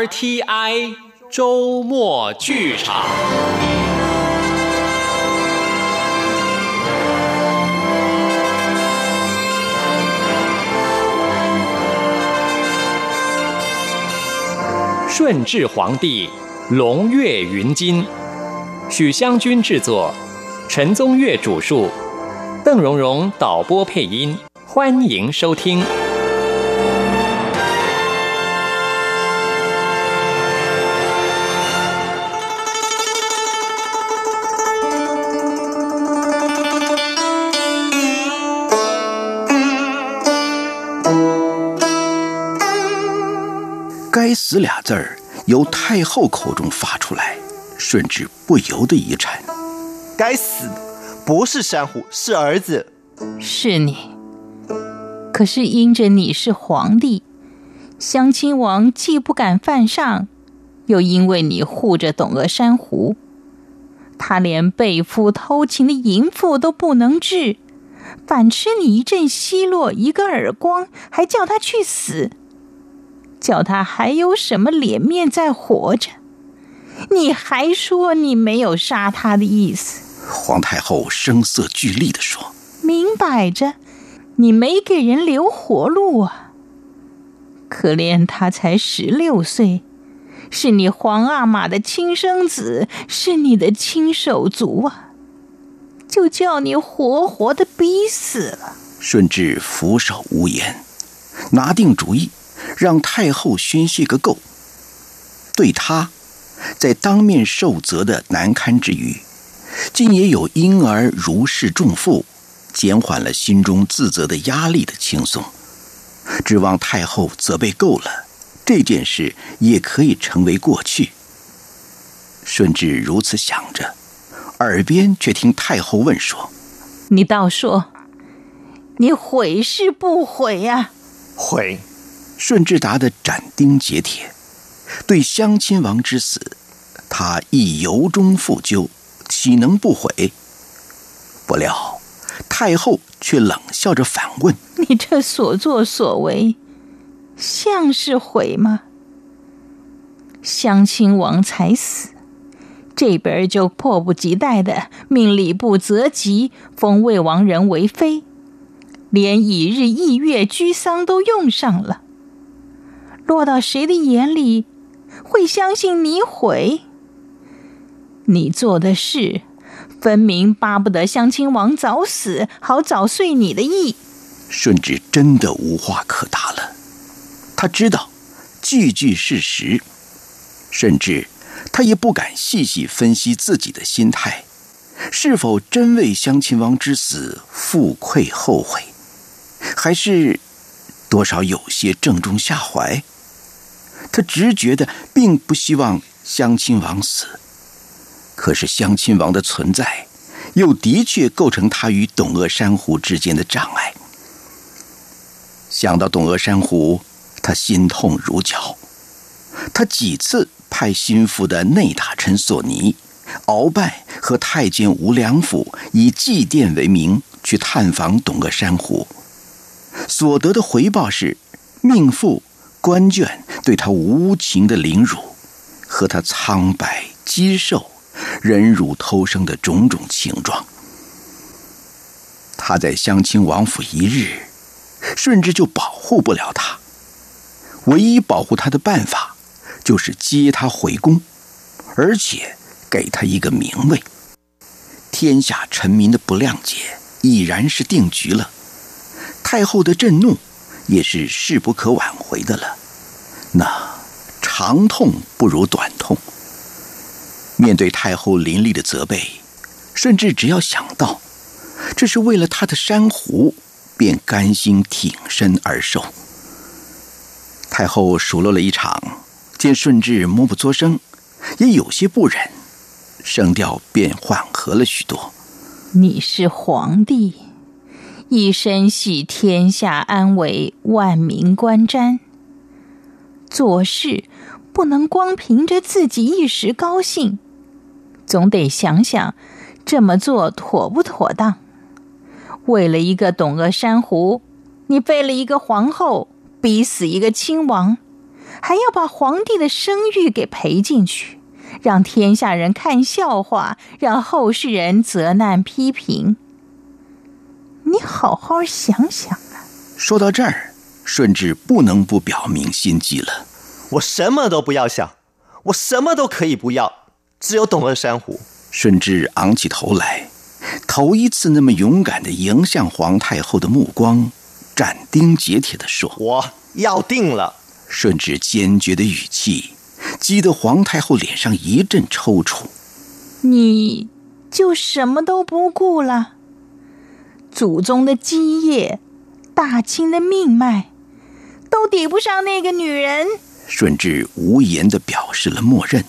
RTI 周末剧场。顺治皇帝龙跃云津，许湘君制作，陈宗岳主述，邓荣荣导播配音，欢迎收听。死俩字儿由太后口中发出来，顺治不由得一颤。该死的，不是珊瑚，是儿子。是你。可是因着你是皇帝，襄亲王既不敢犯上，又因为你护着董鄂珊瑚，他连被夫偷情的淫妇都不能治，反吃你一阵奚落，一个耳光，还叫他去死。叫他还有什么脸面再活着？你还说你没有杀他的意思？皇太后声色俱厉地说：“明摆着，你没给人留活路啊！可怜他才十六岁，是你皇阿玛的亲生子，是你的亲手足啊！就叫你活活的逼死了。”顺治俯首无言，拿定主意。让太后宣泄个够。对他，在当面受责的难堪之余，竟也有因而如释重负，减缓了心中自责的压力的轻松。指望太后责备够了，这件事也可以成为过去。顺治如此想着，耳边却听太后问说：“你倒说，你悔是不悔呀？”悔。顺治答的斩钉截铁，对襄亲王之死，他亦由衷负疚，岂能不悔？不料太后却冷笑着反问：“你这所作所为，像是悔吗？襄亲王才死，这边就迫不及待的命礼部择吉，封魏王人为妃，连以日、翌月居丧都用上了。”落到谁的眼里，会相信你悔？你做的事，分明巴不得襄亲王早死，好早遂你的意。顺治真的无话可答了。他知道句句事实，甚至他也不敢细细分析自己的心态，是否真为襄亲王之死负愧后悔，还是多少有些正中下怀。他直觉的并不希望襄亲王死，可是襄亲王的存在，又的确构成他与董鄂珊瑚之间的障碍。想到董鄂珊瑚，他心痛如绞。他几次派心腹的内大臣索尼、鳌拜和太监吴良辅以祭奠为名去探访董鄂珊瑚，所得的回报是命妇。官眷对他无情的凌辱，和他苍白、肌瘦、忍辱偷生的种种情状，他在襄亲王府一日，顺治就保护不了他。唯一保护他的办法，就是接他回宫，而且给他一个名位。天下臣民的不谅解已然是定局了，太后的震怒。也是势不可挽回的了。那长痛不如短痛。面对太后凌厉的责备，顺治只要想到这是为了他的珊瑚，便甘心挺身而受。太后数落了一场，见顺治默不作声，也有些不忍，声调便缓和了许多。你是皇帝。一生系天下安危，万民观瞻。做事不能光凭着自己一时高兴，总得想想这么做妥不妥当。为了一个董鄂珊瑚，你废了一个皇后，逼死一个亲王，还要把皇帝的声誉给赔进去，让天下人看笑话，让后世人责难批评。你好好想想啊！说到这儿，顺治不能不表明心迹了。我什么都不要想，我什么都可以不要，只有董鄂珊瑚。顺治昂起头来，头一次那么勇敢的迎向皇太后的目光，斩钉截铁的说：“我要定了。”顺治坚决的语气，激得皇太后脸上一阵抽搐。你就什么都不顾了？祖宗的基业，大清的命脉，都抵不上那个女人。顺治无言的表示了默认。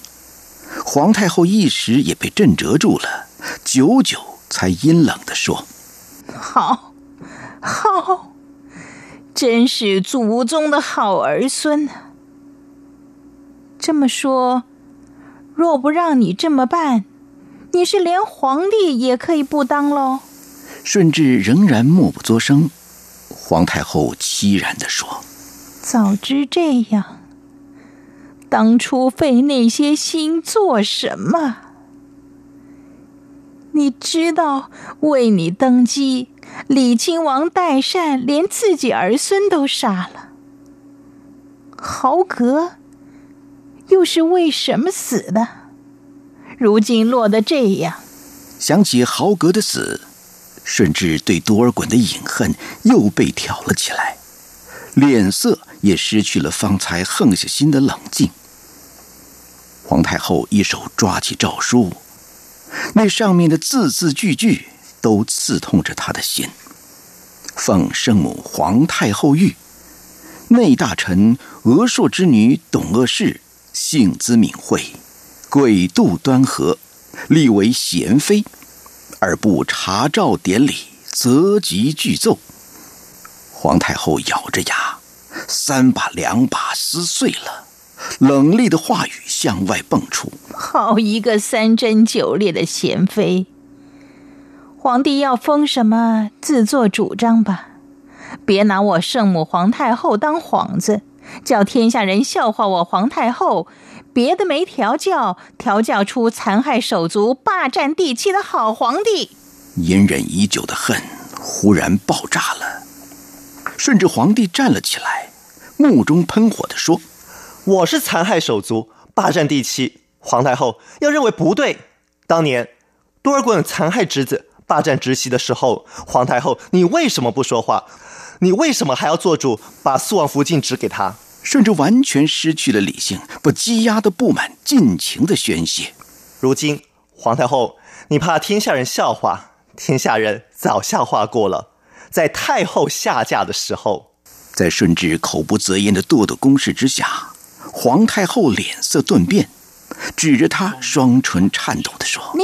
皇太后一时也被震折住了，久久才阴冷的说：“好，好，真是祖宗的好儿孙啊！这么说，若不让你这么办，你是连皇帝也可以不当喽？”顺治仍然默不作声。皇太后凄然的说：“早知这样。”当初费那些心做什么？你知道，为你登基，李亲王代善连自己儿孙都杀了。豪格又是为什么死的？如今落得这样，想起豪格的死，顺治对多尔衮的隐恨又被挑了起来，脸色也失去了方才横下心的冷静。皇太后一手抓起诏书，那上面的字字句句都刺痛着她的心。奉圣母皇太后谕：内大臣娥硕之女董鄂氏，性姿敏慧，贵度端和，立为贤妃。而不查诏典礼，择吉具奏。皇太后咬着牙，三把两把撕碎了。冷厉的话语向外蹦出：“好一个三贞九烈的贤妃！皇帝要封什么，自作主张吧，别拿我圣母皇太后当幌子，叫天下人笑话我皇太后。别的没调教，调教出残害手足、霸占地气的好皇帝。”隐忍已久的恨忽然爆炸了，顺治皇帝站了起来，目中喷火的说。我是残害手足、霸占地妻，皇太后要认为不对。当年多尔衮残害侄子、霸占直系的时候，皇太后你为什么不说话？你为什么还要做主把肃王福晋指给他？甚至完全失去了理性，不积压的不满尽情的宣泄。如今皇太后，你怕天下人笑话？天下人早笑话过了，在太后下嫁的时候，在顺治口不择言的咄咄攻势之下。皇太后脸色顿变，指着他，双唇颤抖地说：“你，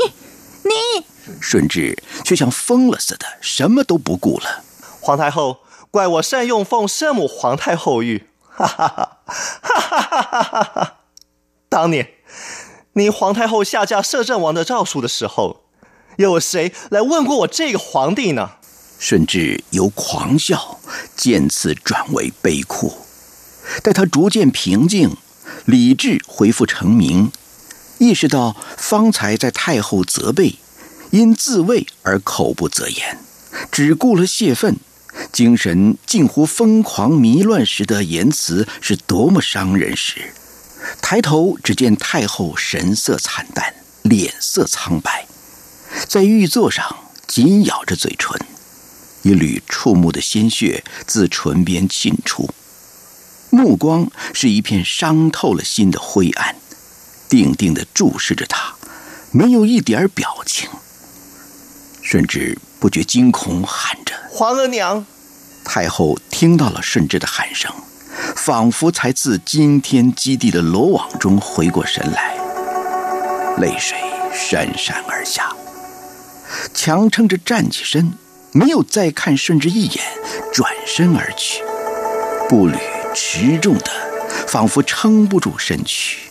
你！”顺治却像疯了似的，什么都不顾了。皇太后，怪我善用奉圣母皇太后谕，哈哈哈，哈哈哈哈哈哈！当年你皇太后下嫁摄政王的诏书的时候，又有谁来问过我这个皇帝呢？甚至由狂笑渐次转为悲哭。待他逐渐平静，理智恢复成明，意识到方才在太后责备，因自卫而口不择言，只顾了泄愤，精神近乎疯狂迷乱时的言辞是多么伤人时，抬头只见太后神色惨淡，脸色苍白，在玉座上紧咬着嘴唇，一缕触目的鲜血自唇边沁出。目光是一片伤透了心的灰暗，定定的注视着他，没有一点表情。顺治不觉惊恐，喊着：“皇额娘！”太后听到了顺治的喊声，仿佛才自惊天击地的罗网中回过神来，泪水潸潸而下，强撑着站起身，没有再看顺治一眼，转身而去，步履。持重的，仿佛撑不住身躯。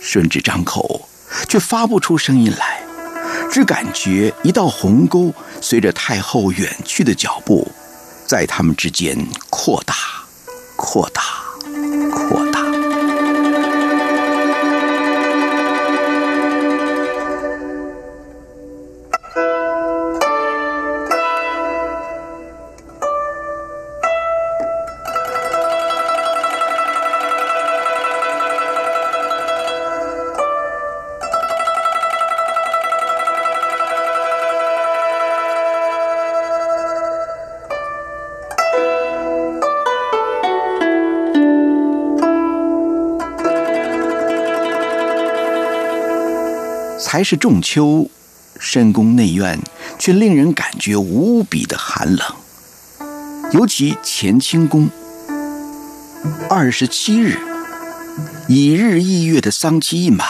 顺治张口，却发不出声音来，只感觉一道鸿沟随着太后远去的脚步，在他们之间扩大、扩大、扩。大是仲秋，深宫内院却令人感觉无比的寒冷。尤其乾清宫，二十七日，以日翌月的丧期一满，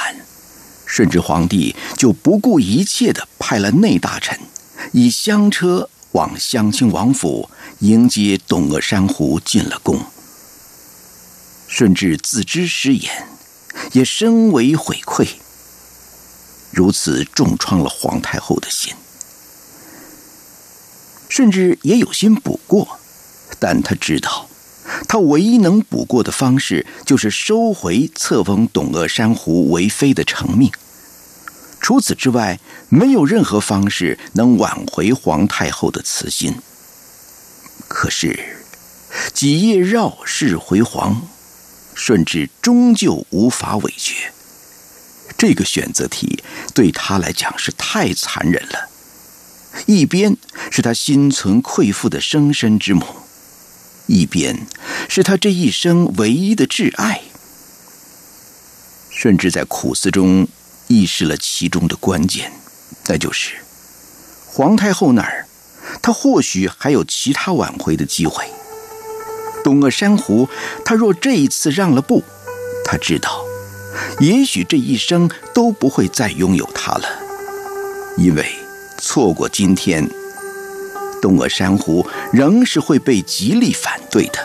顺治皇帝就不顾一切的派了内大臣，以香车往襄亲王府迎接董鄂珊瑚进了宫。顺治自知失言，也深为悔愧。如此重创了皇太后的心，顺治也有心补过，但他知道，他唯一能补过的方式就是收回册封董鄂珊瑚为妃的成命。除此之外，没有任何方式能挽回皇太后的慈心。可是，几夜绕世回皇。顺治终究无法委决，这个选择题对他来讲是太残忍了。一边是他心存愧负的生身之母，一边是他这一生唯一的挚爱。顺治在苦思中意识了其中的关键，那就是皇太后那儿，他或许还有其他挽回的机会。董鄂珊瑚，他若这一次让了步，他知道，也许这一生都不会再拥有它了，因为错过今天，董鄂珊瑚仍是会被极力反对的，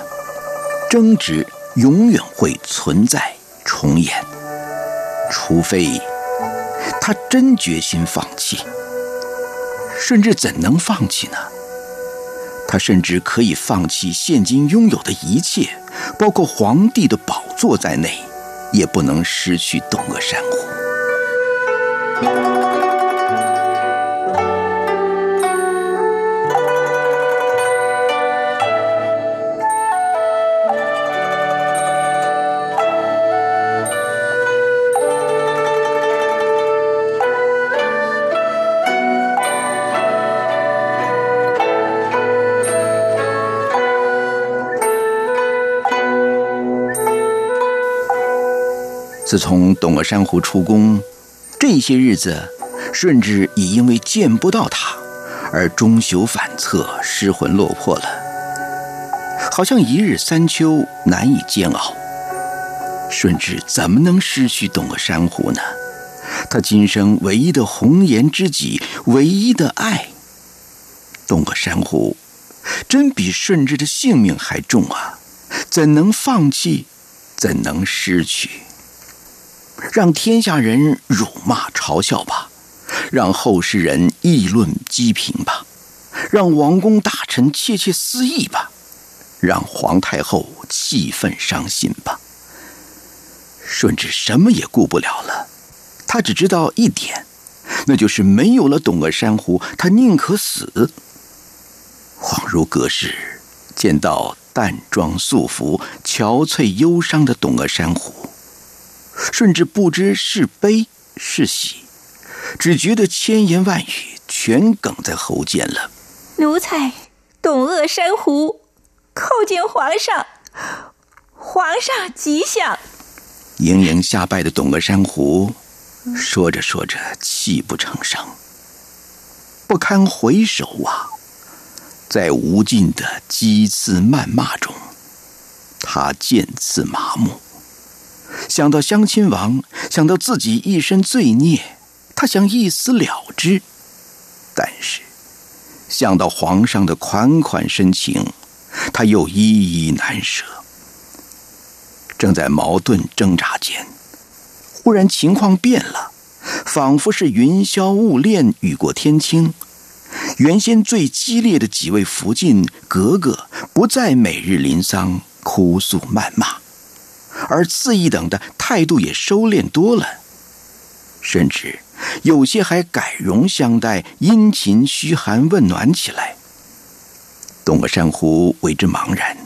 争执永远会存在重演，除非他真决心放弃，甚至怎能放弃呢？他甚至可以放弃现今拥有的一切，包括皇帝的宝座在内，也不能失去东鄂珊瑚。自从董鄂珊瑚出宫，这些日子，顺治已因为见不到他而终朽反侧、失魂落魄了，好像一日三秋，难以煎熬。顺治怎么能失去董鄂珊瑚呢？他今生唯一的红颜知己，唯一的爱，董鄂珊瑚，真比顺治的性命还重啊！怎能放弃？怎能失去？让天下人辱骂嘲笑吧，让后世人议论讥评吧，让王公大臣窃窃私议吧，让皇太后气愤伤心吧。顺治什么也顾不了了，他只知道一点，那就是没有了董鄂珊瑚，他宁可死。恍如隔世，见到淡妆素服、憔悴忧伤的董鄂珊瑚。顺治不知是悲是喜，只觉得千言万语全哽在喉间了。奴才董鄂珊瑚叩见皇上，皇上吉祥。盈盈下拜的董鄂珊瑚，说着说着泣不成声，不堪回首啊！在无尽的讥刺谩骂中，他渐次麻木。想到襄亲王，想到自己一身罪孽，他想一死了之；但是想到皇上的款款深情，他又依依难舍。正在矛盾挣扎间，忽然情况变了，仿佛是云霄雾敛，雨过天晴。原先最激烈的几位福晋格格，不再每日临丧哭诉谩骂。而次一等的态度也收敛多了，甚至有些还改容相待，殷勤嘘寒问暖起来。董鄂珊瑚为之茫然，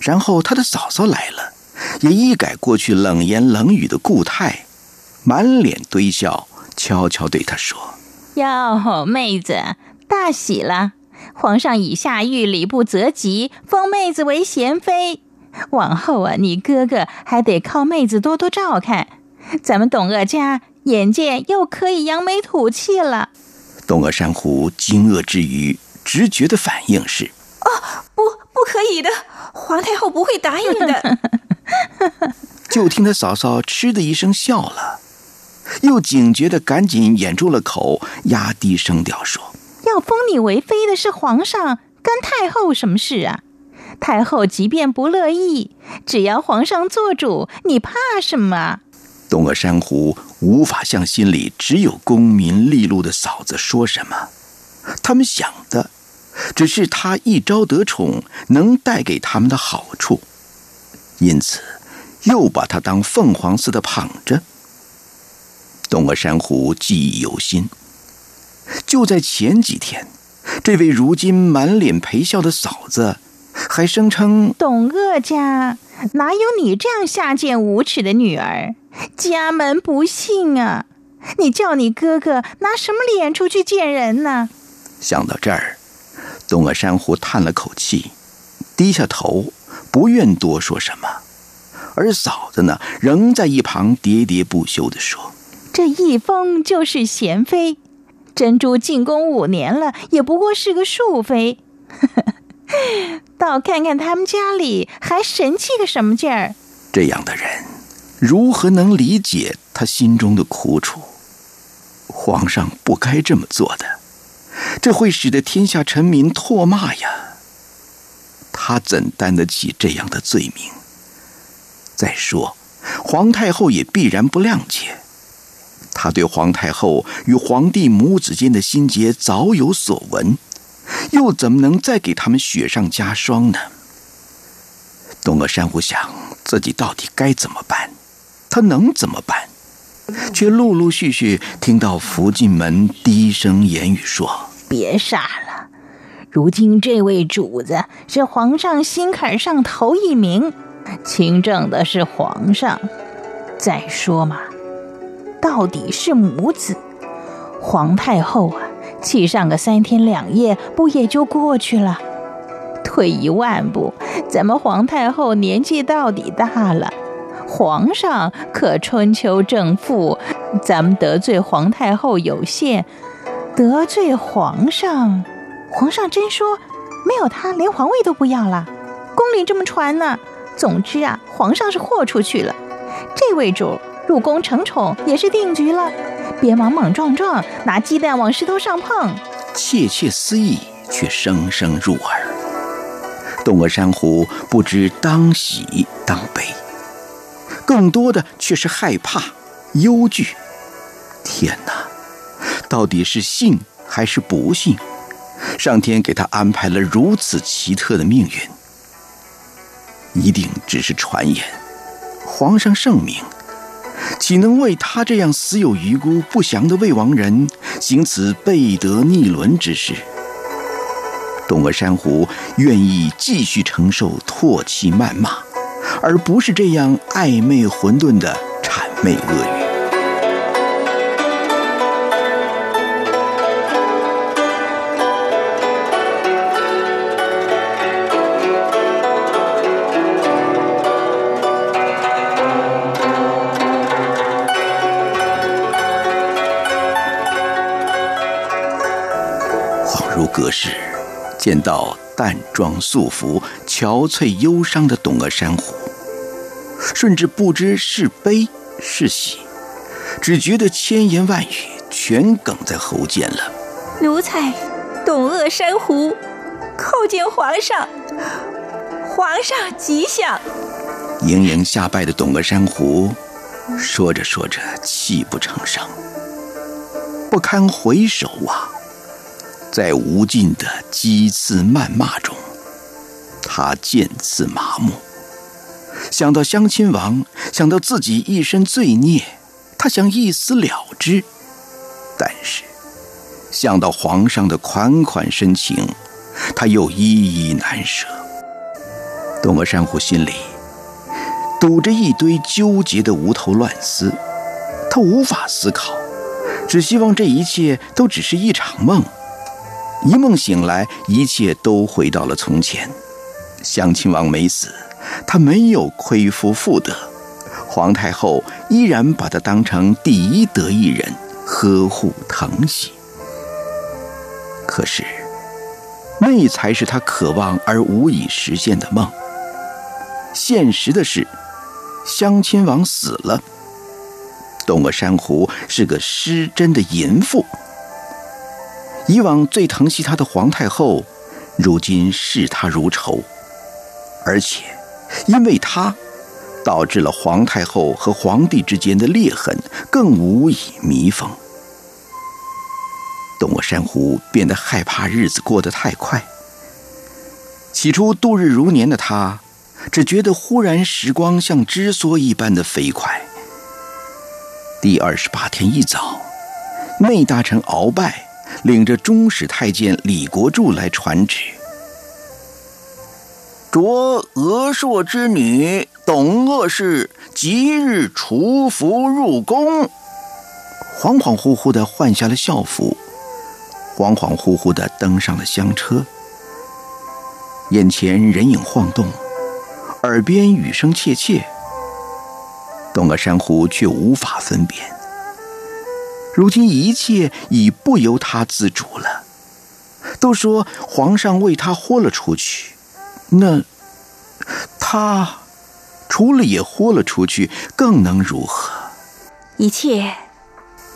然后他的嫂嫂来了，也一改过去冷言冷语的固态，满脸堆笑，悄悄对他说：“哟，妹子，大喜了！皇上已下谕礼不择吉，封妹子为贤妃。”往后啊，你哥哥还得靠妹子多多照看，咱们董鄂家眼见又可以扬眉吐气了。董鄂珊瑚惊愕之余，直觉的反应是：哦，不，不可以的，皇太后不会答应的。就听他嫂嫂嗤的一声笑了，又警觉的赶紧掩住了口，压低声调说：“要封你为妃的是皇上，跟太后什么事啊？太后即便不乐意，只要皇上做主，你怕什么？”东阿珊瑚无法向心里只有功名利禄的嫂子说什么，他们想的只是他一朝得宠能带给他们的好处，因此又把他当凤凰似的捧着。东阿珊瑚记忆犹新，就在前几天，这位如今满脸陪笑的嫂子还声称：“董鄂家哪有你这样下贱无耻的女儿？”家门不幸啊！你叫你哥哥拿什么脸出去见人呢？想到这儿，东阿珊瑚叹了口气，低下头，不愿多说什么。而嫂子呢，仍在一旁喋喋不休地说：“这一封就是贤妃，珍珠进宫五年了，也不过是个庶妃。倒看看他们家里还神气个什么劲儿？这样的人。”如何能理解他心中的苦楚？皇上不该这么做的，这会使得天下臣民唾骂呀。他怎担得起这样的罪名？再说，皇太后也必然不谅解。他对皇太后与皇帝母子间的心结早有所闻，又怎么能再给他们雪上加霜呢？东阿珊瑚想，自己到底该怎么办？他能怎么办？却陆陆续续听到福晋门低声言语说：“别傻了，如今这位主子是皇上心坎上头一名，亲政的是皇上。再说嘛，到底是母子，皇太后啊，气上个三天两夜，不也就过去了？退一万步，咱们皇太后年纪到底大了。”皇上可春秋正负，咱们得罪皇太后有限，得罪皇上，皇上真说没有他连皇位都不要了，宫里这么传呢。总之啊，皇上是豁出去了，这位主入宫承宠也是定局了，别莽莽撞撞拿鸡蛋往石头上碰。窃窃私语却声声入耳，东阿珊瑚不知当喜当悲。更多的却是害怕、忧惧。天哪，到底是幸还是不幸？上天给他安排了如此奇特的命运，一定只是传言。皇上圣明，岂能为他这样死有余辜、不祥的未亡人行此背德逆伦之事？东阿珊瑚愿意继续承受唾弃谩骂。而不是这样暧昧混沌的谄媚恶语。隔世，见到淡妆素服、憔悴忧伤的董鄂珊瑚。甚至不知是悲是喜，只觉得千言万语全哽在喉间了。奴才董鄂珊瑚叩见皇上，皇上吉祥。盈盈下拜的董鄂珊瑚，说着说着泣不成声，不堪回首啊！在无尽的讥刺谩骂中，他渐次麻木。想到相亲王，想到自己一身罪孽，他想一死了之；但是想到皇上的款款深情，他又依依难舍。东阿珊瑚心里堵着一堆纠结的无头乱丝，他无法思考，只希望这一切都只是一场梦。一梦醒来，一切都回到了从前。襄亲王没死。他没有亏负妇德，皇太后依然把他当成第一得意人，呵护疼惜。可是，那才是他渴望而无以实现的梦。现实的是，襄亲王死了，董鄂珊瑚是个失贞的淫妇。以往最疼惜他的皇太后，如今视他如仇，而且因为他，导致了皇太后和皇帝之间的裂痕更无以弥缝。董鄂珊瑚变得害怕日子过得太快。起初度日如年的他，只觉得忽然时光像织梭一般的飞快。第二十八天一早，内大臣鳌拜。领着中使太监李国柱来传旨，着额硕之女董鄂氏即日除服入宫。恍恍惚惚的换下了校服，恍恍惚惚的登上了香车，眼前人影晃动，耳边语声切切，董鄂珊瑚却无法分辨。如今一切已不由他自主了。都说皇上为他豁了出去，那他除了也豁了出去，更能如何？一切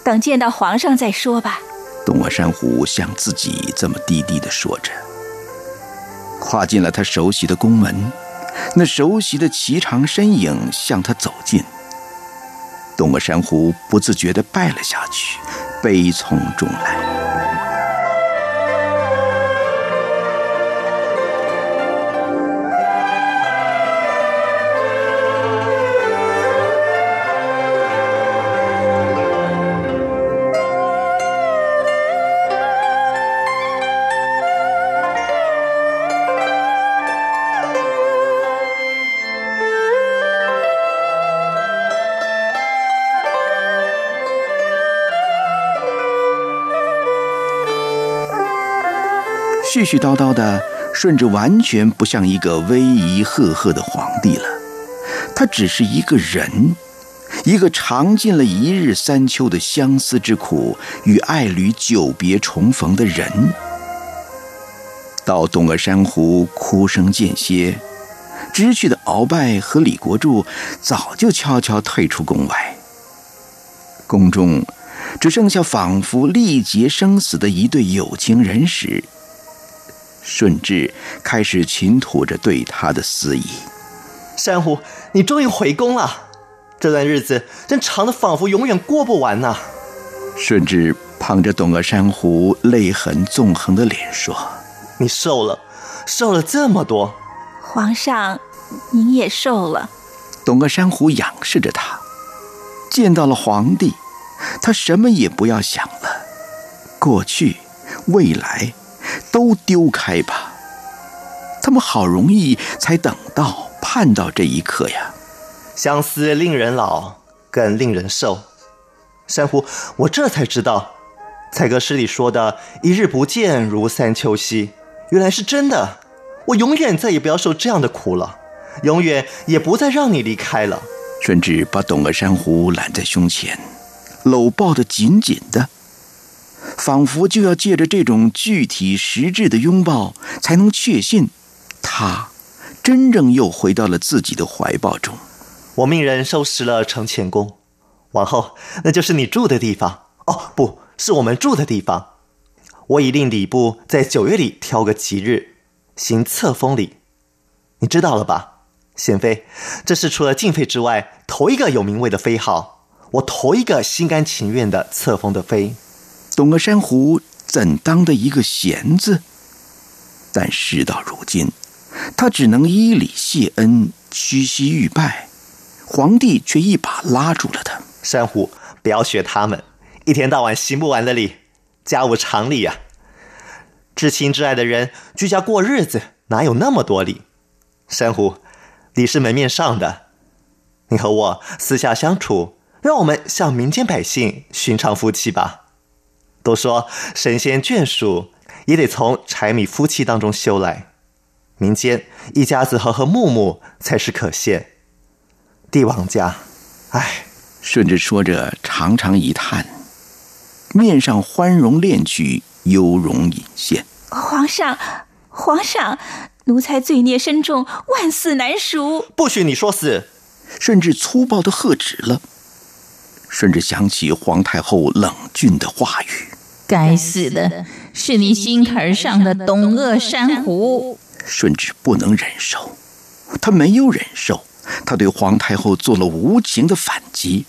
等见到皇上再说吧。东阿珊瑚向自己这么低低的说着，跨进了他熟悉的宫门，那熟悉的颀长身影向他走近。东阿珊瑚不自觉地拜了下去，悲从中来。絮絮叨叨的，顺着完全不像一个威仪赫赫的皇帝了。他只是一个人，一个尝尽了一日三秋的相思之苦与爱侣久别重逢的人。到东阿珊瑚哭声渐歇，知趣的鳌拜和李国柱早就悄悄退出宫外。宫中只剩下仿佛历劫生死的一对有情人时。顺治开始倾吐着对他的思意。珊瑚，你终于回宫了，这段日子真长的仿佛永远过不完呐。顺治捧着董鄂珊瑚泪痕纵横的脸说：“你瘦了，瘦了这么多。皇上，您也瘦了。”董鄂珊瑚仰视着他，见到了皇帝，他什么也不要想了，过去，未来。都丢开吧，他们好容易才等到盼到这一刻呀。相思令人老，更令人瘦。珊瑚，我这才知道，才歌诗里说的“一日不见如三秋兮”，原来是真的。我永远再也不要受这样的苦了，永远也不再让你离开了。顺治把董鄂珊瑚揽在胸前，搂抱得紧紧的。仿佛就要借着这种具体实质的拥抱，才能确信，他真正又回到了自己的怀抱中。我命人收拾了承乾宫，往后那就是你住的地方。哦，不是我们住的地方。我已令礼部在九月里挑个吉日，行册封礼。你知道了吧，贤妃？这是除了静妃之外，头一个有名位的妃号，我头一个心甘情愿的册封的妃。董鄂珊瑚怎当的一个贤字？但事到如今，他只能依礼谢恩，屈膝欲拜。皇帝却一把拉住了他：“珊瑚，不要学他们，一天到晚行不完的礼，家务常理呀。至亲至爱的人居家过日子，哪有那么多礼？珊瑚，礼是门面上的，你和我私下相处，让我们像民间百姓寻常夫妻吧。”都说神仙眷属也得从柴米夫妻当中修来，民间一家子和和睦睦才是可羡。帝王家唉，顺着说着，长长一叹，面上欢容敛去，忧容隐现。皇上，皇上，奴才罪孽深重，万死难赎。不许你说死！顺治粗暴的喝止了。顺治想起皇太后冷峻的话语：“该死的，是你心坎上的董鄂珊瑚。”顺治不能忍受，他没有忍受，他对皇太后做了无情的反击。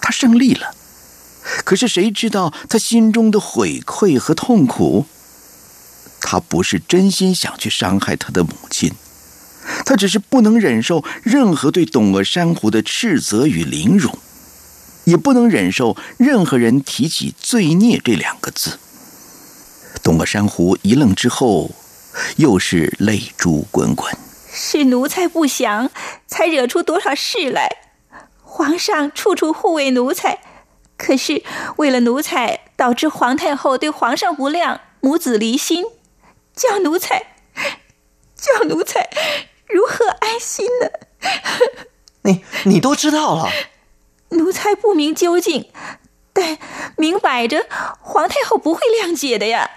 他胜利了，可是谁知道他心中的悔愧和痛苦？他不是真心想去伤害他的母亲，他只是不能忍受任何对董鄂珊瑚的斥责与凌辱。也不能忍受任何人提起“罪孽”这两个字。董鄂珊瑚一愣之后，又是泪珠滚滚。是奴才不祥，才惹出多少事来。皇上处处护卫奴才，可是为了奴才，导致皇太后对皇上不谅，母子离心，叫奴才，叫奴才如何安心呢？你你都知道了。奴才不明究竟，但明摆着皇太后不会谅解的呀。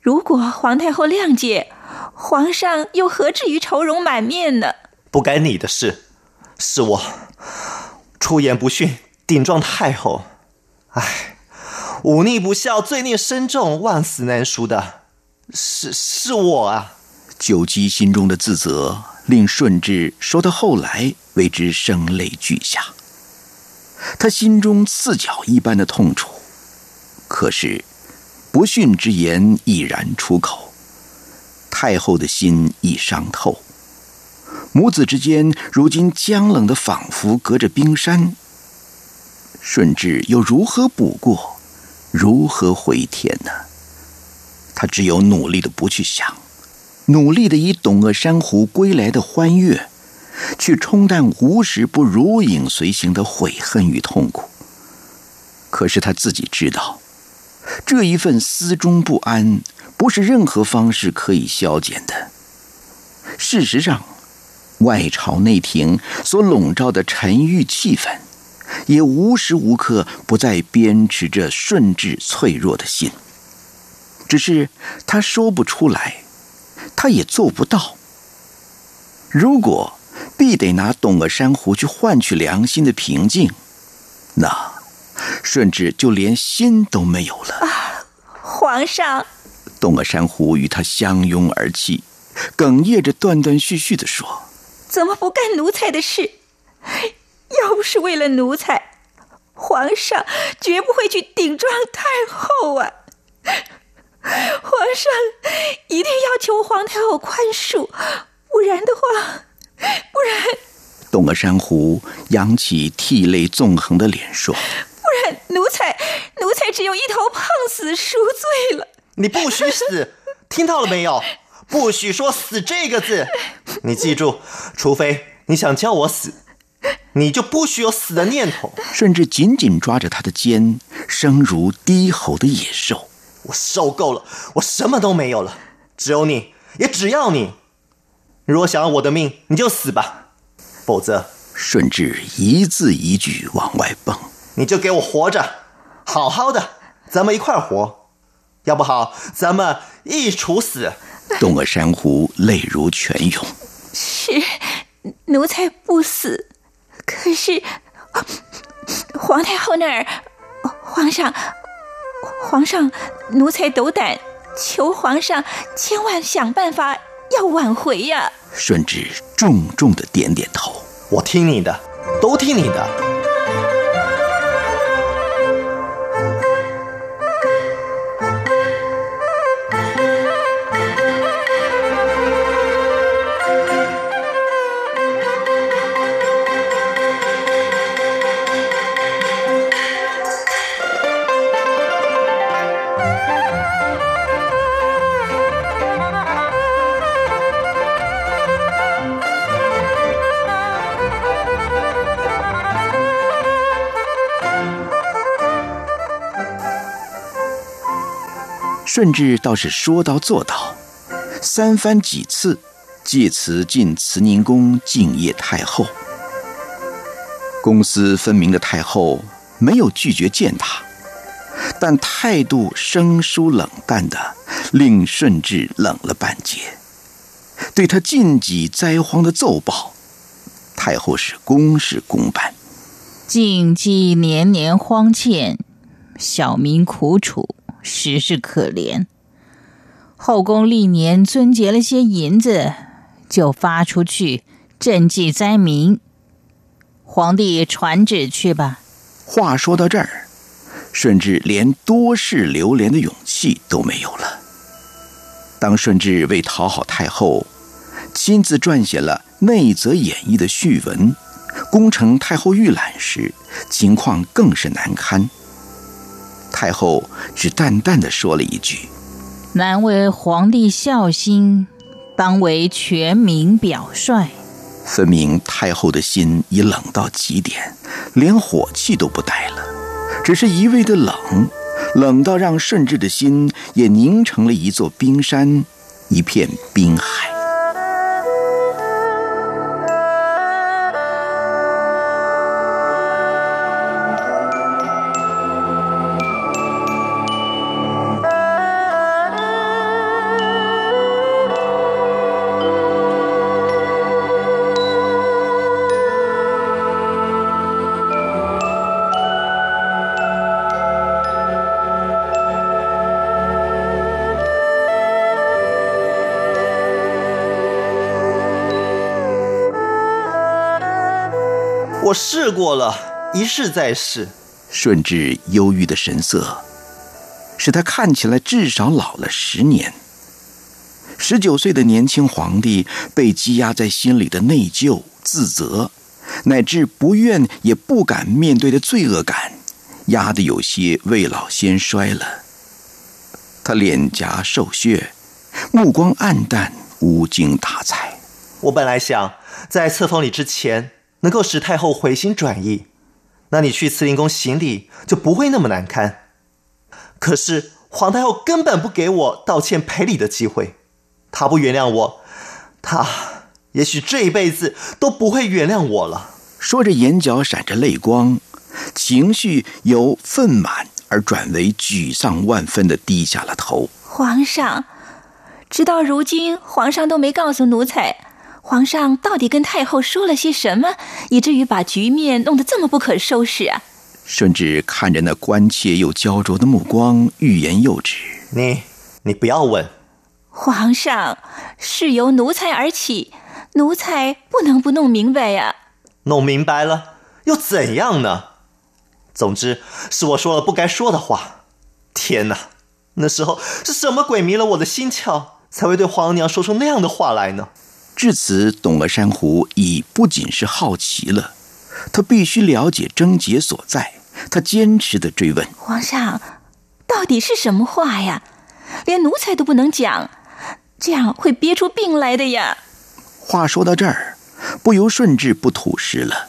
如果皇太后谅解，皇上又何至于愁容满面呢？不该你的事，是我出言不逊，顶撞太后。唉，忤逆不孝，罪孽深重，万死难赎的，是是我啊。九姬心中的自责，令顺治说到后来为之声泪俱下。他心中刺脚一般的痛楚，可是不逊之言已然出口。太后的心已伤透，母子之间如今僵冷的，仿佛隔着冰山。顺治又如何补过？如何回天呢？他只有努力的不去想，努力的以董鄂珊瑚归来的欢悦。去冲淡无时不如影随形的悔恨与痛苦。可是他自己知道，这一份思中不安，不是任何方式可以消减的。事实上，外朝内廷所笼罩的沉郁气氛，也无时无刻不在鞭笞着顺治脆弱的心。只是他说不出来，他也做不到。如果。必得拿董鄂珊瑚去换取良心的平静，那顺治就连心都没有了。啊，皇上！董鄂珊瑚与他相拥而泣，哽咽着断断续续的说：“怎么不干奴才的事？要不是为了奴才，皇上绝不会去顶撞太后啊！皇上一定要求皇太后宽恕，不然的话……”不然，董鄂珊瑚扬起涕泪纵横的脸说：“不然，奴才奴才只有一头胖死赎罪了。”你不许死，听到了没有？不许说“死”这个字。你记住，除非你想叫我死，你就不许有死的念头。甚至紧紧抓着他的肩，声如低吼的野兽。我受够了，我什么都没有了，只有你，也只要你。如果想要我的命，你就死吧；否则，顺治一字一句往外蹦，你就给我活着，好好的，咱们一块活，要不好，咱们一处死。董鄂珊瑚泪如泉涌，是奴才不死，可是皇太后那儿，皇上，皇上，奴才斗胆，求皇上千万想办法。要挽回呀！顺治重重的点点头，我听你的，都听你的。顺治倒是说到做到，三番几次借词进慈宁宫敬谒太后。公私分明的太后没有拒绝见他，但态度生疏冷淡的，令顺治冷了半截。对他晋级灾荒的奏报，太后是公事公办。禁忌年年荒欠，小民苦楚，实是可怜。后宫历年遵结了些银子，就发出去赈济灾民。皇帝传旨去吧。话说到这儿，顺治连多事流连的勇气都没有了。当顺治为讨好太后，亲自撰写了《内则演义》的序文，攻城太后御览时，情况更是难堪。太后只淡淡的说了一句：“难为皇帝孝心，当为全民表率。”分明太后的心已冷到极点，连火气都不带了，只是一味的冷，冷到让顺治的心也凝成了一座冰山，一片冰海。我试过了，一试再试。顺治忧郁的神色，使他看起来至少老了十年。十九岁的年轻皇帝被积压在心里的内疚、自责，乃至不愿也不敢面对的罪恶感，压得有些未老先衰了。他脸颊瘦削，目光暗淡，无精打采。我本来想在册封礼之前。能够使太后回心转意，那你去慈宁宫行礼就不会那么难堪。可是皇太后根本不给我道歉赔礼的机会，她不原谅我，她也许这一辈子都不会原谅我了。说着，眼角闪着泪光，情绪由愤满而转为沮丧万分的低下了头。皇上，直到如今，皇上都没告诉奴才。皇上到底跟太后说了些什么，以至于把局面弄得这么不可收拾啊？顺治看着那关切又焦灼的目光，欲言又止。你，你不要问。皇上，事由奴才而起，奴才不能不弄明白呀。弄明白了又怎样呢？总之是我说了不该说的话。天哪，那时候是什么鬼迷了我的心窍，才会对皇娘说出那样的话来呢？至此，董鄂珊瑚已不仅是好奇了，他必须了解症结所在。他坚持的追问：“皇上，到底是什么话呀？连奴才都不能讲，这样会憋出病来的呀！”话说到这儿，不由顺治不吐实了。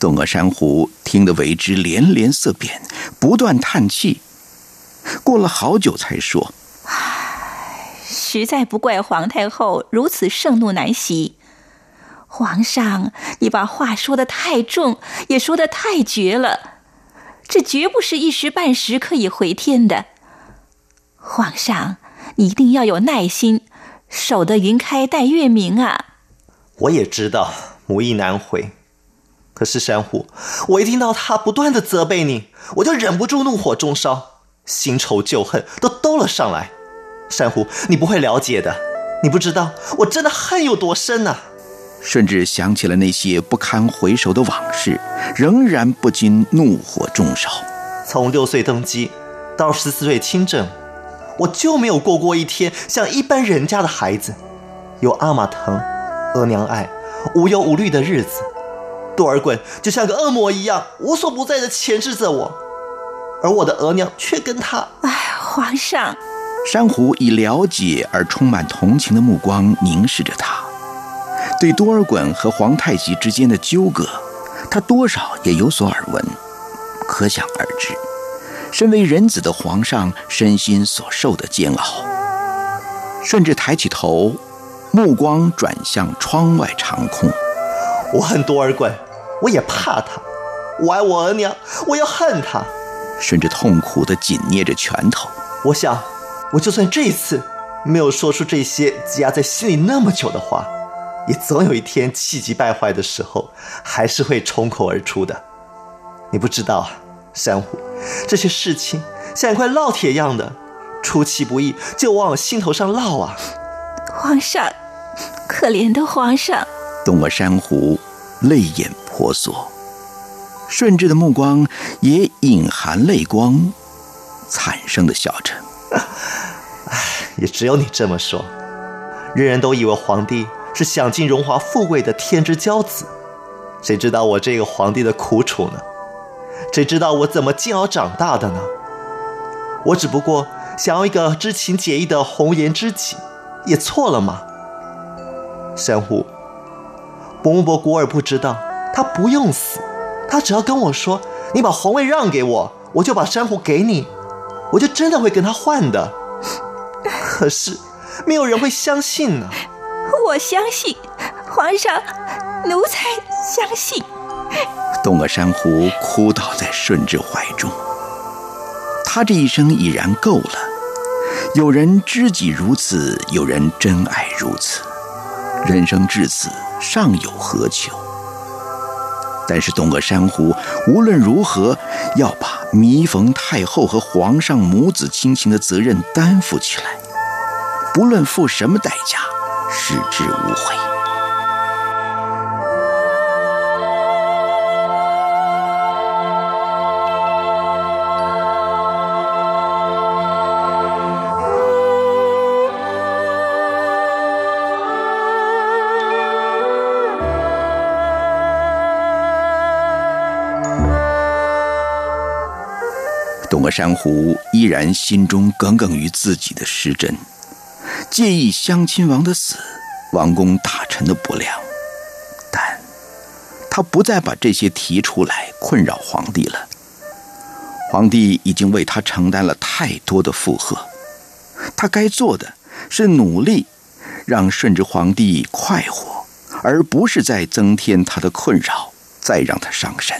董鄂珊瑚听得为之连连色变，不断叹气。过了好久，才说。实在不怪皇太后如此盛怒难息。皇上，你把话说的太重，也说的太绝了，这绝不是一时半时可以回天的。皇上，你一定要有耐心，守得云开待月明啊！我也知道母意难回，可是珊瑚，我一听到他不断的责备你，我就忍不住怒火中烧，新仇旧恨都兜了上来。珊瑚，你不会了解的，你不知道我真的恨有多深呐！顺治想起了那些不堪回首的往事，仍然不禁怒火中烧。从六岁登基到十四岁亲政，我就没有过过一天像一般人家的孩子，有阿玛疼、额娘爱、无忧无虑的日子。多尔衮就像个恶魔一样，无所不在的钳制着我，而我的额娘却跟他……哎，皇上。珊瑚以了解而充满同情的目光凝视着他，对多尔衮和皇太极之间的纠葛，他多少也有所耳闻，可想而知，身为人子的皇上身心所受的煎熬。顺治抬起头，目光转向窗外长空。我恨多尔衮，我也怕他。我爱我额娘，我要恨他。甚至痛苦地紧捏着拳头。我想，我就算这一次没有说出这些积压在心里那么久的话，也总有一天气急败坏的时候，还是会冲口而出的。你不知道，珊瑚，这些事情像一块烙铁一样的，出其不意就往我心头上烙啊。皇上，可怜的皇上。东阿珊瑚泪眼婆娑。顺治的目光也隐含泪光，惨声的笑着。也只有你这么说。人人都以为皇帝是享尽荣华富贵的天之骄子，谁知道我这个皇帝的苦楚呢？谁知道我怎么煎熬长大的呢？我只不过想要一个知情解意的红颜知己，也错了吗？珊瑚，伯母伯古尔不知道，他不用死。他只要跟我说：“你把皇位让给我，我就把珊瑚给你，我就真的会跟他换的。”可是，没有人会相信呢。我相信，皇上，奴才相信。东阿珊瑚哭倒在顺治怀中。他这一生已然够了。有人知己如此，有人真爱如此。人生至此，尚有何求？但是东阿珊瑚无论如何要把弥缝太后和皇上母子亲情的责任担负起来，不论付什么代价，矢志无悔。东阿珊瑚依然心中耿耿于自己的失贞，介意襄亲王的死，王公大臣的不良，但他不再把这些提出来困扰皇帝了。皇帝已经为他承担了太多的负荷，他该做的是努力让顺治皇帝快活，而不是再增添他的困扰，再让他伤身。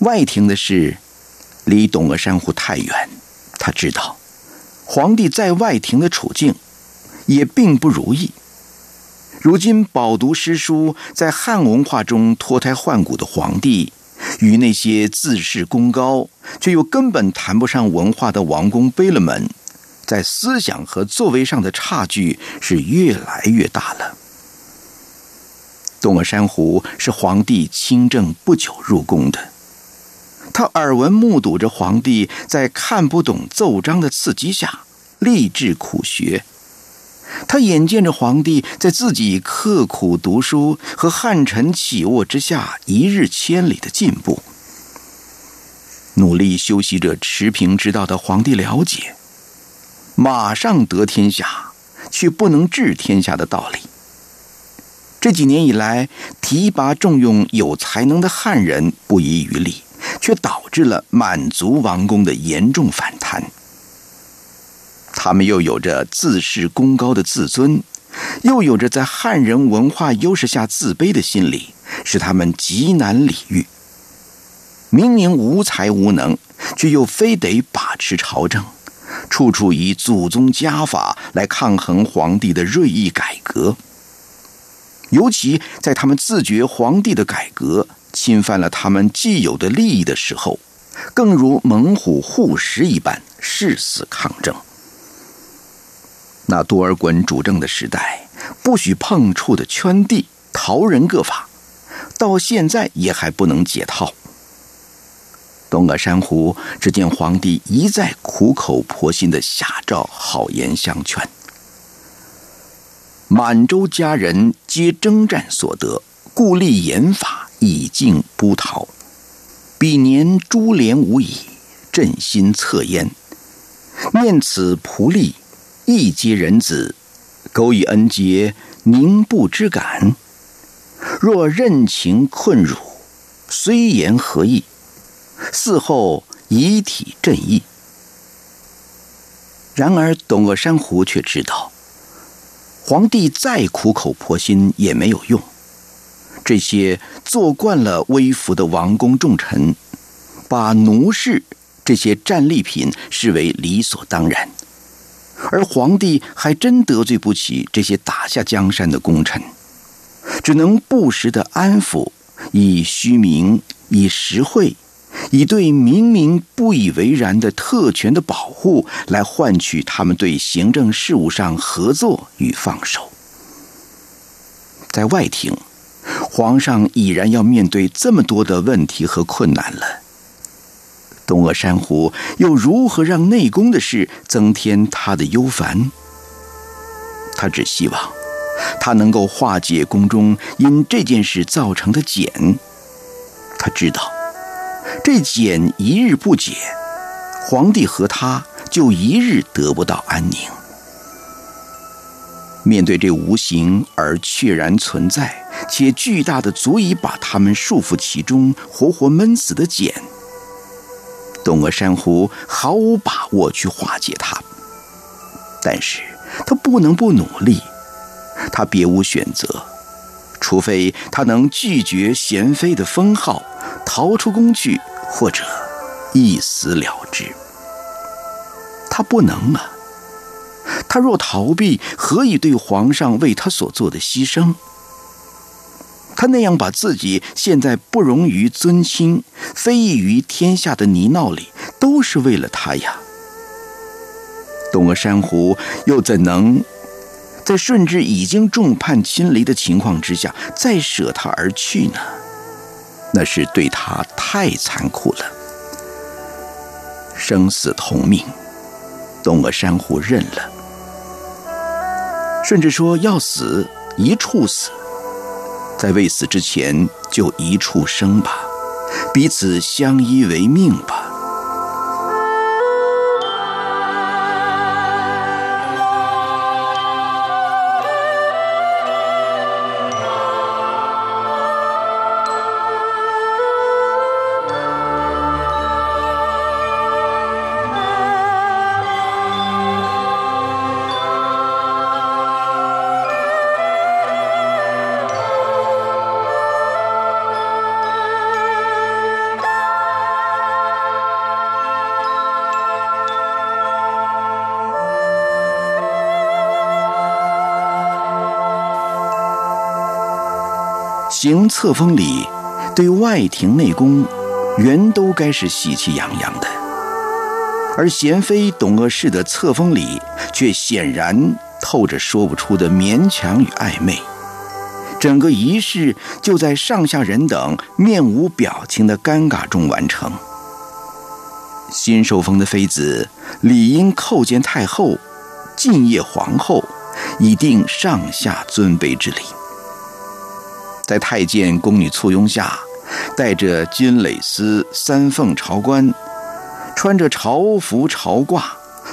外廷的事。离董鄂珊瑚太远，他知道皇帝在外廷的处境也并不如意。如今饱读诗书，在汉文化中脱胎换骨的皇帝，与那些自恃功高却又根本谈不上文化的王公贝勒们，在思想和作为上的差距是越来越大了。董鄂珊瑚是皇帝亲政不久入宫的。他耳闻目睹着皇帝在看不懂奏章的刺激下励志苦学，他眼见着皇帝在自己刻苦读书和汉臣起卧之下一日千里的进步，努力修习着持平之道的皇帝了解，马上得天下却不能治天下的道理。这几年以来，提拔重用有才能的汉人不遗余力。却导致了满族王公的严重反弹。他们又有着自恃功高的自尊，又有着在汉人文化优势下自卑的心理，使他们极难理喻。明明无才无能，却又非得把持朝政，处处以祖宗家法来抗衡皇帝的锐意改革。尤其在他们自觉皇帝的改革。侵犯了他们既有的利益的时候，更如猛虎护食一般誓死抗争。那多尔衮主政的时代，不许碰触的圈地、逃人各法，到现在也还不能解套。东阿珊瑚只见皇帝一再苦口婆心的下诏好言相劝，满洲家人皆征战所得，故立严法。以静不逃，彼年珠帘无已，朕心恻焉。念此仆隶，亦皆人子，苟以恩结，宁不知感？若任情困辱，虽言何意？嗣后遗体朕意。然而，董鄂山湖却知道，皇帝再苦口婆心也没有用。这些做惯了微服的王公重臣，把奴士这些战利品视为理所当然，而皇帝还真得罪不起这些打下江山的功臣，只能不时的安抚，以虚名，以实惠。以对明明不以为然的特权的保护，来换取他们对行政事务上合作与放手。在外廷，皇上已然要面对这么多的问题和困难了。东阿珊瑚又如何让内宫的事增添他的忧烦？他只希望他能够化解宫中因这件事造成的茧。他知道。这茧一日不解，皇帝和他就一日得不到安宁。面对这无形而确然存在且巨大的、足以把他们束缚其中、活活闷死的茧，东阿珊瑚毫无把握去化解它。但是他不能不努力，他别无选择，除非他能拒绝贤妃的封号，逃出宫去。或者一死了之，他不能啊！他若逃避，何以对皇上为他所做的牺牲？他那样把自己陷在不容于尊亲、非议于天下的泥淖里，都是为了他呀。东阿珊瑚又怎能在顺治已经众叛亲离的情况之下，再舍他而去呢？那是对他太残酷了，生死同命，东阿珊瑚认了。甚至说要死一处死，在未死之前就一处生吧，彼此相依为命吧。行册封礼，对外廷内宫，原都该是喜气洋洋的，而贤妃董鄂氏的册封礼，却显然透着说不出的勉强与暧昧。整个仪式就在上下人等面无表情的尴尬中完成。新受封的妃子理应叩见太后，敬谒皇后，以定上下尊卑之礼。在太监宫女簇拥下，带着金蕾丝三凤朝冠，穿着朝服朝褂，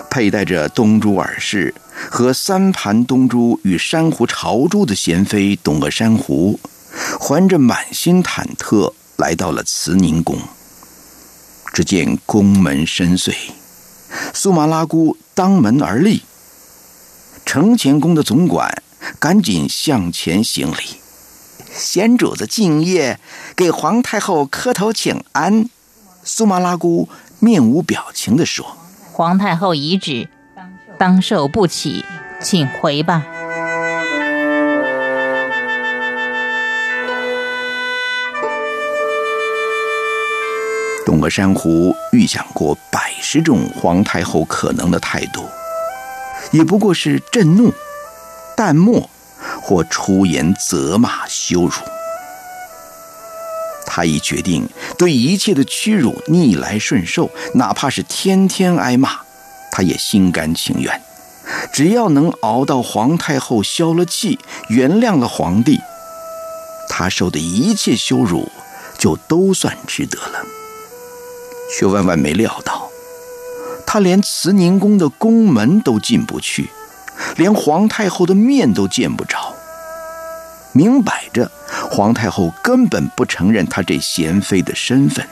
佩戴着东珠耳饰和三盘东珠与珊瑚朝珠的贤妃董鄂珊瑚，怀着满心忐忑来到了慈宁宫。只见宫门深邃，苏麻拉姑当门而立，承乾宫的总管赶紧向前行礼。贤主子敬业，给皇太后磕头请安。苏麻拉姑面无表情地说：“皇太后遗旨，当受不起，请回吧。”东阿珊瑚预想过百十种皇太后可能的态度，也不过是震怒、淡漠。或出言责骂羞辱，他已决定对一切的屈辱逆来顺受，哪怕是天天挨骂，他也心甘情愿。只要能熬到皇太后消了气，原谅了皇帝，他受的一切羞辱就都算值得了。却万万没料到，他连慈宁宫的宫门都进不去，连皇太后的面都见不着。明摆着，皇太后根本不承认她这贤妃的身份。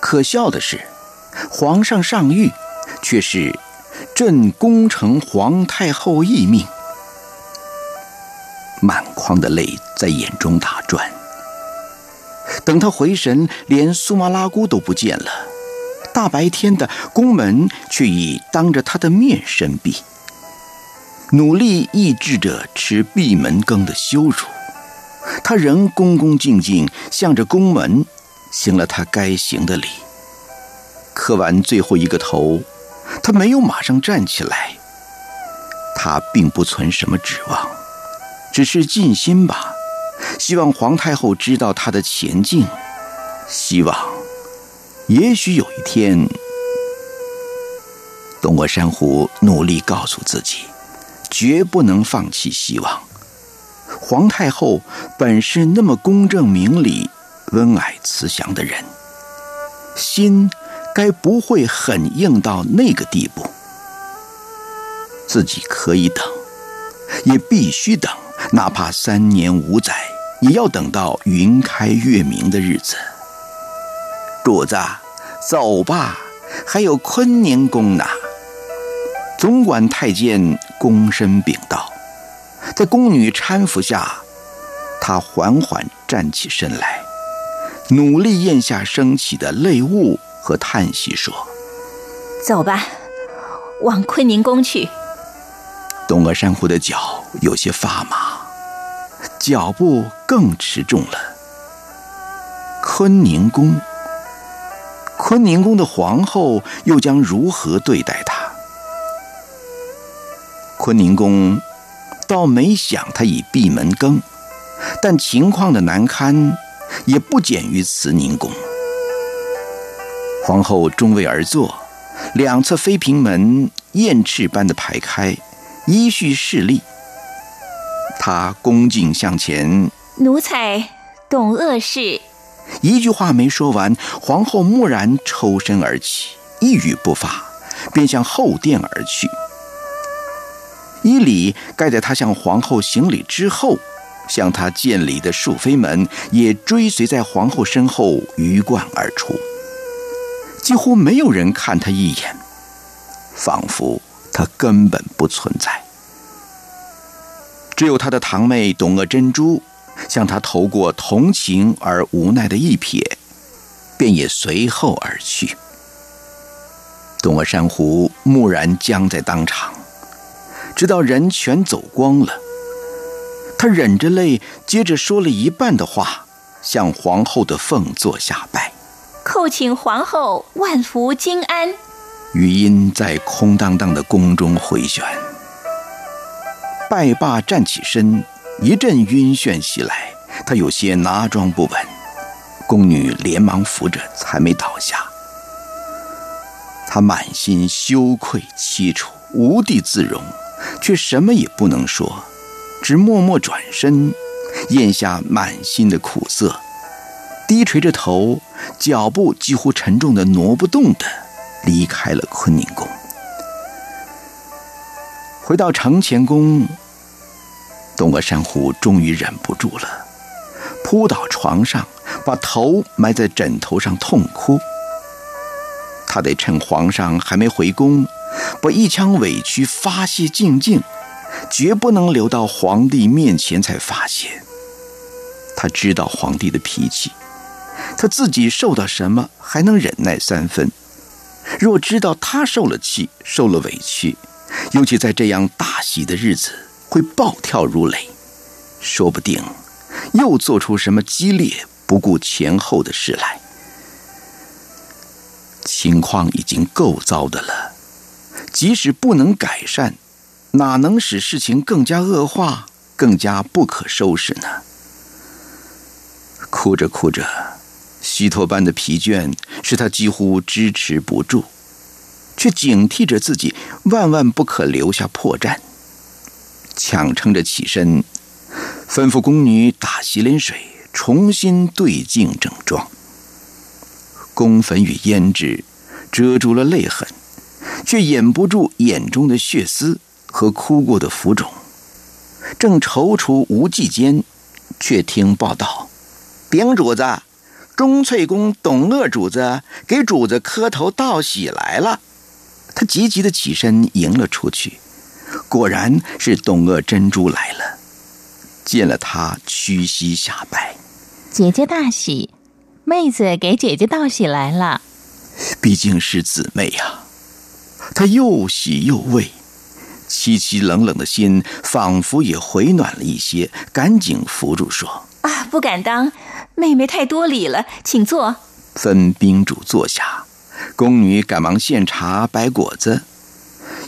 可笑的是，皇上上谕，却是朕功承皇太后一命。满眶的泪在眼中打转。等他回神，连苏麻拉姑都不见了。大白天的，宫门却已当着他的面深闭。努力抑制着吃闭门羹的羞辱，他仍恭恭敬敬向着宫门行了他该行的礼。磕完最后一个头，他没有马上站起来。他并不存什么指望，只是尽心吧。希望皇太后知道他的前进，希望，也许有一天，东阿珊瑚努力告诉自己，绝不能放弃希望。皇太后本是那么公正明理、温蔼慈祥的人，心该不会很硬到那个地步。自己可以等，也必须等，哪怕三年五载。也要等到云开月明的日子。主子，走吧，还有坤宁宫呢。总管太监躬身禀道，在宫女搀扶下，他缓缓站起身来，努力咽下升起的泪雾和叹息，说：“走吧，往坤宁宫去。”东阿珊瑚的脚有些发麻。脚步更持重了。坤宁宫，坤宁宫的皇后又将如何对待他？坤宁宫倒没想他已闭门羹，但情况的难堪也不减于慈宁宫。皇后中位而坐，两侧妃嫔门燕翅般的排开，依序侍立。她恭敬向前，奴才董鄂氏。一句话没说完，皇后蓦然抽身而起，一语不发，便向后殿而去。依礼盖在他向皇后行礼之后，向他见礼的庶妃们也追随在皇后身后鱼贯而出，几乎没有人看他一眼，仿佛他根本不存在。只有他的堂妹董鄂珍珠，向他投过同情而无奈的一瞥，便也随后而去。董鄂珊瑚木然僵在当场，直到人全走光了，他忍着泪，接着说了一半的话，向皇后的凤座下拜，叩请皇后万福金安。余音在空荡荡的宫中回旋。拜罢，站起身，一阵晕眩袭来，他有些拿桩不稳。宫女连忙扶着，才没倒下。他满心羞愧凄楚，无地自容，却什么也不能说，只默默转身，咽下满心的苦涩，低垂着头，脚步几乎沉重的挪不动的离开了坤宁宫。回到承乾宫，东阿珊瑚终于忍不住了，扑倒床上，把头埋在枕头上痛哭。他得趁皇上还没回宫，把一腔委屈发泄尽净，绝不能留到皇帝面前才发泄。他知道皇帝的脾气，他自己受到什么还能忍耐三分，若知道他受了气、受了委屈。尤其在这样大喜的日子，会暴跳如雷，说不定又做出什么激烈、不顾前后的事来。情况已经够糟的了，即使不能改善，哪能使事情更加恶化、更加不可收拾呢？哭着哭着，虚脱般的疲倦使他几乎支持不住。却警惕着自己，万万不可留下破绽。强撑着起身，吩咐宫女打洗脸水，重新对镜整装。宫粉与胭脂遮住了泪痕，却掩不住眼中的血丝和哭过的浮肿。正踌躇无计间，却听报道：“禀主子，钟粹宫董鄂主子给主子磕头道喜来了。”他急急的起身迎了出去，果然是董鄂珍珠来了。见了他屈膝下拜。姐姐大喜，妹子给姐姐道喜来了。毕竟是姊妹呀，她又喜又畏，凄凄冷冷的心仿佛也回暖了一些，赶紧扶住说：“啊，不敢当，妹妹太多礼了，请坐。”分宾主坐下，宫女赶忙献茶摆果子。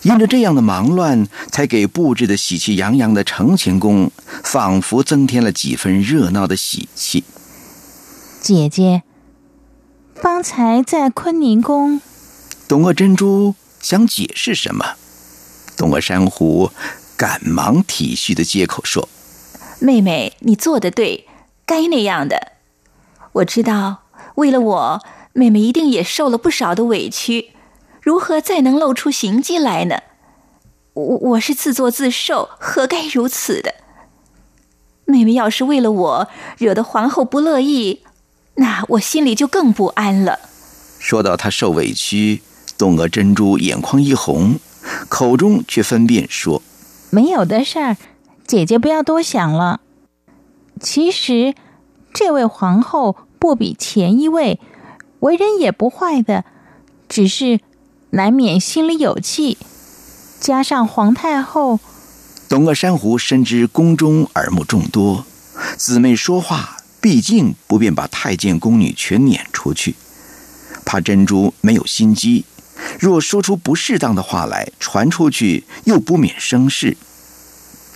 因着这样的忙乱，才给布置的喜气洋洋的承乾宫，仿佛增添了几分热闹的喜气。姐姐，方才在坤宁宫，董鄂珍珠想解释什么，董鄂珊瑚赶忙体恤的接口说：“妹妹，你做的对，该那样的。我知道，为了我，妹妹一定也受了不少的委屈。”如何再能露出行迹来呢？我我是自作自受，何该如此的？妹妹要是为了我惹得皇后不乐意，那我心里就更不安了。说到她受委屈，董娥珍珠眼眶一红，口中却分辨说：“没有的事儿，姐姐不要多想了。其实，这位皇后不比前一位，为人也不坏的，只是……”难免心里有气，加上皇太后，董鄂珊瑚深知宫中耳目众多，姊妹说话毕竟不便把太监宫女全撵出去，怕珍珠没有心机，若说出不适当的话来，传出去又不免生事。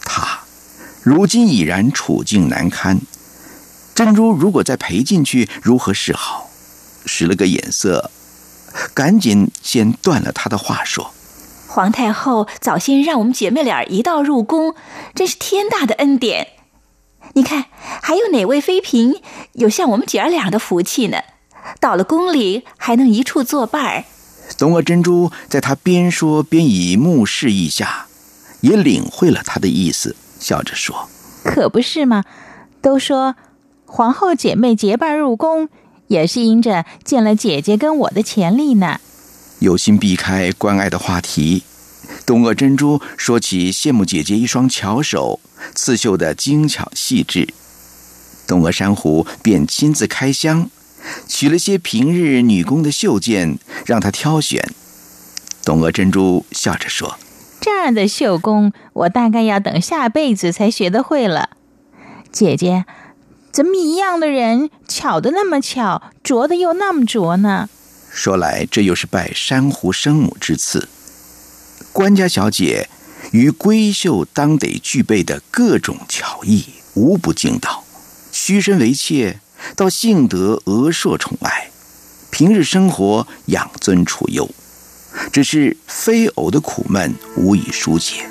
他如今已然处境难堪，珍珠如果再陪进去，如何是好？使了个眼色。赶紧先断了他的话，说：“皇太后早先让我们姐妹俩一道入宫，真是天大的恩典。你看，还有哪位妃嫔有像我们姐儿俩的福气呢？到了宫里还能一处作伴儿。”董娥珍珠在他边说边以目示意下，也领会了他的意思，笑着说：“可不是嘛？都说皇后姐妹结伴入宫。”也是因着见了姐姐跟我的潜力呢，有心避开关爱的话题。东鄂珍珠说起羡慕姐姐一双巧手，刺绣的精巧细致。东鄂珊瑚便亲自开箱，取了些平日女工的绣件，让她挑选。东鄂珍珠笑着说：“这样的绣工，我大概要等下辈子才学得会了，姐姐。”怎么一样的人巧的那么巧，拙的又那么拙呢？说来这又是拜珊瑚生母之赐，官家小姐与闺秀当得具备的各种巧艺，无不精到。屈身为妾，到幸得娥硕宠爱，平日生活养尊处优，只是非偶的苦闷无以疏解。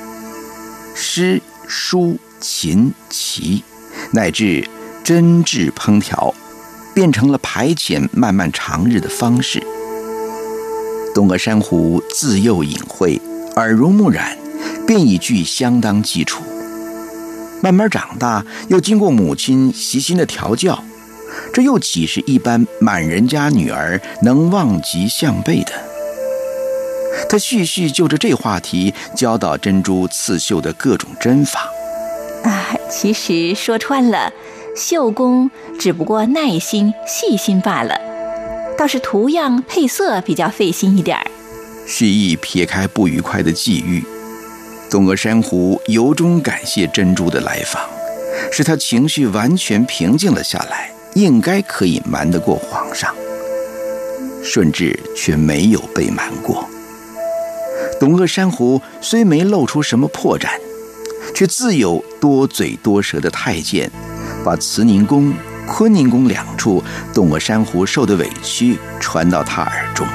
诗、书、琴、棋，乃至。真挚烹调，变成了排遣漫漫长日的方式。东阁珊瑚自幼隐晦，耳濡目染，便已具相当基础。慢慢长大，又经过母亲悉心的调教，这又岂是一般满人家女儿能望极项背的？他续续就着这话题教导珍珠刺绣的各种针法。啊，其实说穿了。绣工只不过耐心细心罢了，倒是图样配色比较费心一点儿。蓄意撇开不愉快的际遇，东阿珊瑚由衷感谢珍珠的来访，使他情绪完全平静了下来，应该可以瞒得过皇上。顺治却没有被瞒过。东阿珊瑚虽没露出什么破绽，却自有多嘴多舌的太监。把慈宁宫、坤宁宫两处董鄂珊瑚受的委屈传到他耳中，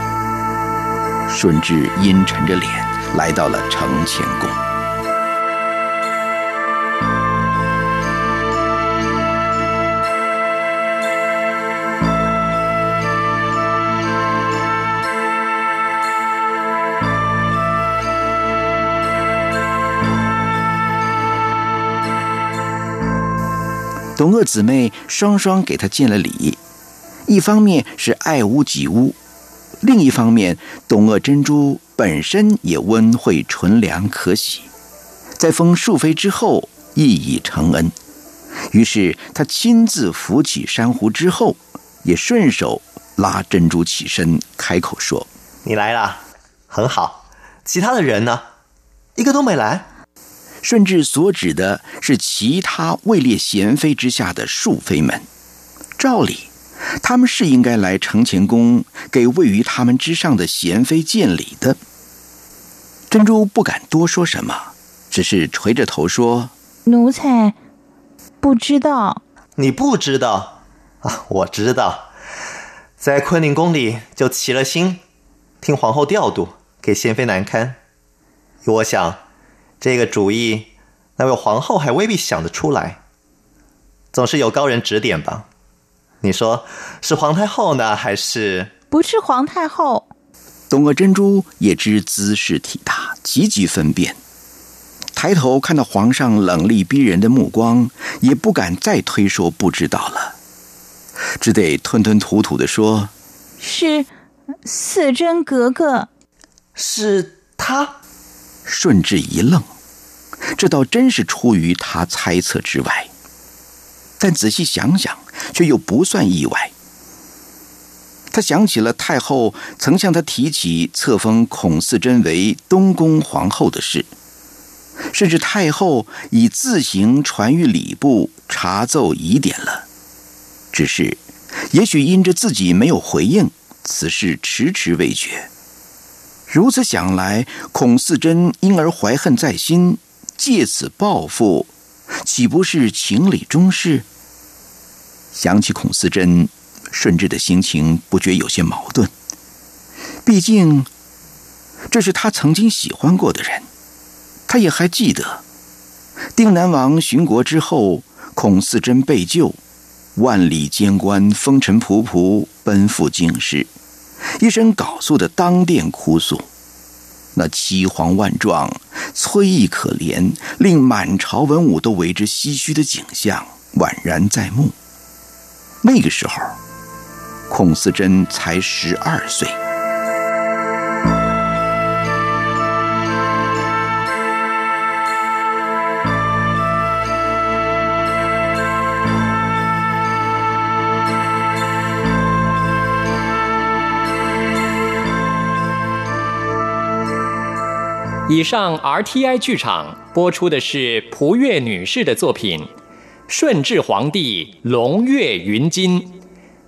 顺治阴沉着脸来到了承乾宫。董鄂姊妹双双给他见了礼，一方面是爱屋及乌，另一方面董鄂珍珠本身也温惠纯良可喜，在封庶妃之后，亦已承恩，于是他亲自扶起珊瑚之后，也顺手拉珍珠起身，开口说：“你来了，很好。其他的人呢？一个都没来。”顺治所指的是其他位列贤妃之下的庶妃们。照理，他们是应该来承乾宫给位于他们之上的贤妃见礼的。珍珠不敢多说什么，只是垂着头说：“奴才不知道。”你不知道啊？我知道，在坤宁宫里就齐了心，听皇后调度，给贤妃难堪。我想，这个主意，那位皇后还未必想得出来。总是有高人指点吧？你说是皇太后呢，还是？不是皇太后？东阿珍珠也知姿势体大，急急分辨，抬头看到皇上冷厉逼人的目光，也不敢再推说不知道了，只得吞吞吐吐的说：“是四珍格格，是他。”顺治一愣，这倒真是出于他猜测之外，但仔细想想，却又不算意外。他想起了太后曾向他提起册封孔四珍为东宫皇后的事，甚至太后已自行传谕礼部查奏疑点了。只是，也许因着自己没有回应，此事迟迟未决。如此想来，孔四珍因而怀恨在心，借此报复，岂不是情理中事？想起孔四珍。顺治的心情不觉有些矛盾。毕竟，这是他曾经喜欢过的人，他也还记得，定南王巡国之后，孔四珍被救，万里监官风尘仆仆奔赴京师，一身缟素的当殿哭诉，那凄惶万状、催意可怜，令满朝文武都为之唏嘘的景象宛然在目。那个时候。孔思珍才十二岁。以上 RTI 剧场播出的是蒲月女士的作品《顺治皇帝龙跃云津》。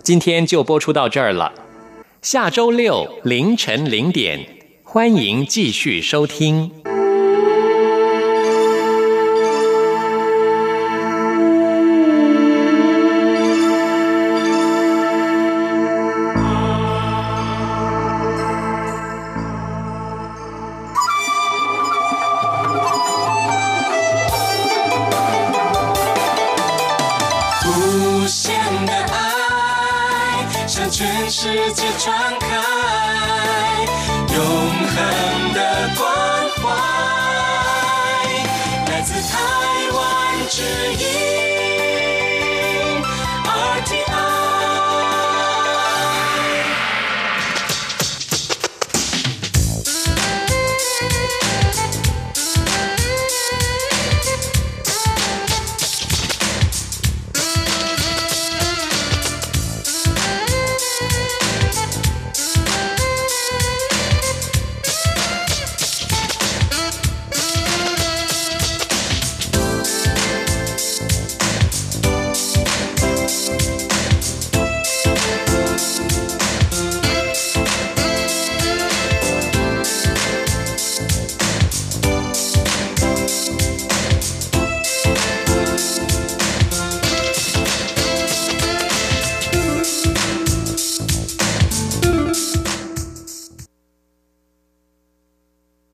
今天就播出到这儿了，下周六凌晨零点，欢迎继续收听。